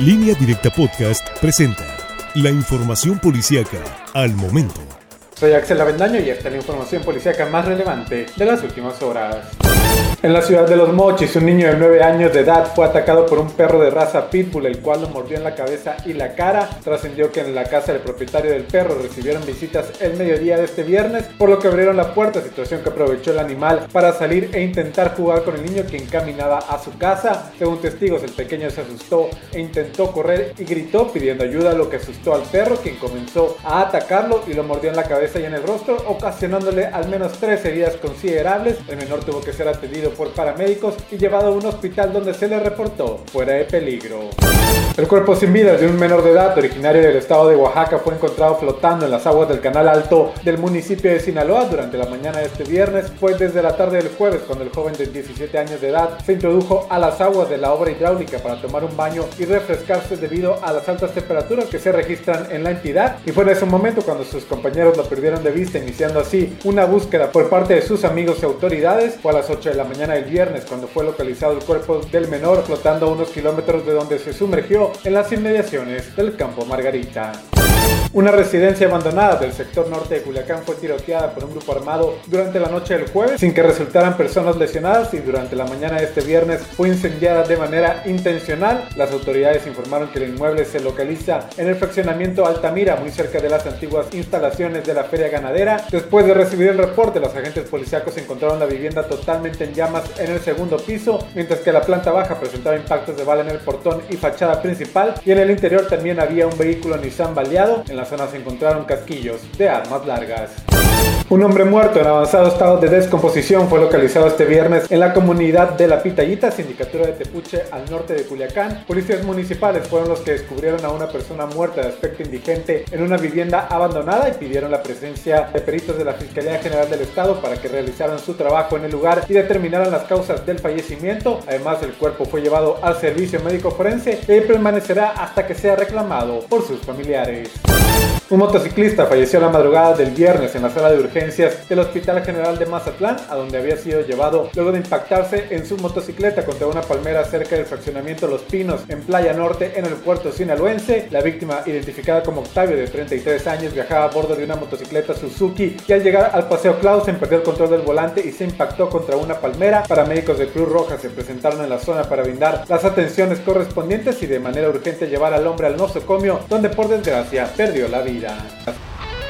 Línea Directa Podcast presenta la información policíaca al momento. Soy Axel Avendaño y esta es la información policíaca más relevante de las últimas horas. En la ciudad de Los Mochis, un niño de 9 años de edad fue atacado por un perro de raza pitbull, el cual lo mordió en la cabeza y la cara. Trascendió que en la casa del propietario del perro recibieron visitas el mediodía de este viernes, por lo que abrieron la puerta, situación que aprovechó el animal para salir e intentar jugar con el niño quien caminaba a su casa. Según testigos, el pequeño se asustó e intentó correr y gritó pidiendo ayuda, lo que asustó al perro, quien comenzó a atacarlo y lo mordió en la cabeza y en el rostro, ocasionándole al menos tres heridas considerables. El menor tuvo que ser atendido por paramédicos y llevado a un hospital donde se le reportó fuera de peligro. El cuerpo sin vida de un menor de edad originario del estado de Oaxaca fue encontrado flotando en las aguas del canal alto del municipio de Sinaloa durante la mañana de este viernes. Fue desde la tarde del jueves cuando el joven de 17 años de edad se introdujo a las aguas de la obra hidráulica para tomar un baño y refrescarse debido a las altas temperaturas que se registran en la entidad. Y fue en ese momento cuando sus compañeros lo perdieron de vista, iniciando así una búsqueda por parte de sus amigos y autoridades. Fue a las 8 de la mañana del viernes cuando fue localizado el cuerpo del menor flotando a unos kilómetros de donde se sumergió en las inmediaciones del campo Margarita. Una residencia abandonada del sector norte de Culiacán fue tiroteada por un grupo armado durante la noche del jueves sin que resultaran personas lesionadas y durante la mañana de este viernes fue incendiada de manera intencional. Las autoridades informaron que el inmueble se localiza en el fraccionamiento Altamira, muy cerca de las antiguas instalaciones de la feria ganadera. Después de recibir el reporte, los agentes policíacos encontraron la vivienda totalmente en llamas en el segundo piso, mientras que la planta baja presentaba impactos de bala en el portón y fachada principal y en el interior también había un vehículo Nissan baleado. En la zona se encontraron casquillos de armas largas. Un hombre muerto en avanzado estado de descomposición fue localizado este viernes en la comunidad de La Pitayita, sindicatura de Tepuche, al norte de Culiacán. Policías municipales fueron los que descubrieron a una persona muerta de aspecto indigente en una vivienda abandonada y pidieron la presencia de peritos de la Fiscalía General del Estado para que realizaran su trabajo en el lugar y determinaran las causas del fallecimiento. Además, el cuerpo fue llevado al servicio médico forense y permanecerá hasta que sea reclamado por sus familiares. Un motociclista falleció la madrugada del viernes en la sala de urgencias del Hospital General de Mazatlán, a donde había sido llevado luego de impactarse en su motocicleta contra una palmera cerca del fraccionamiento Los Pinos, en Playa Norte, en el puerto sinaloense. La víctima, identificada como Octavio, de 33 años, viajaba a bordo de una motocicleta Suzuki y al llegar al Paseo Clausen perdió el control del volante y se impactó contra una palmera. Paramédicos de Cruz Roja se presentaron en la zona para brindar las atenciones correspondientes y de manera urgente llevar al hombre al nosocomio, donde por desgracia perdió la vida.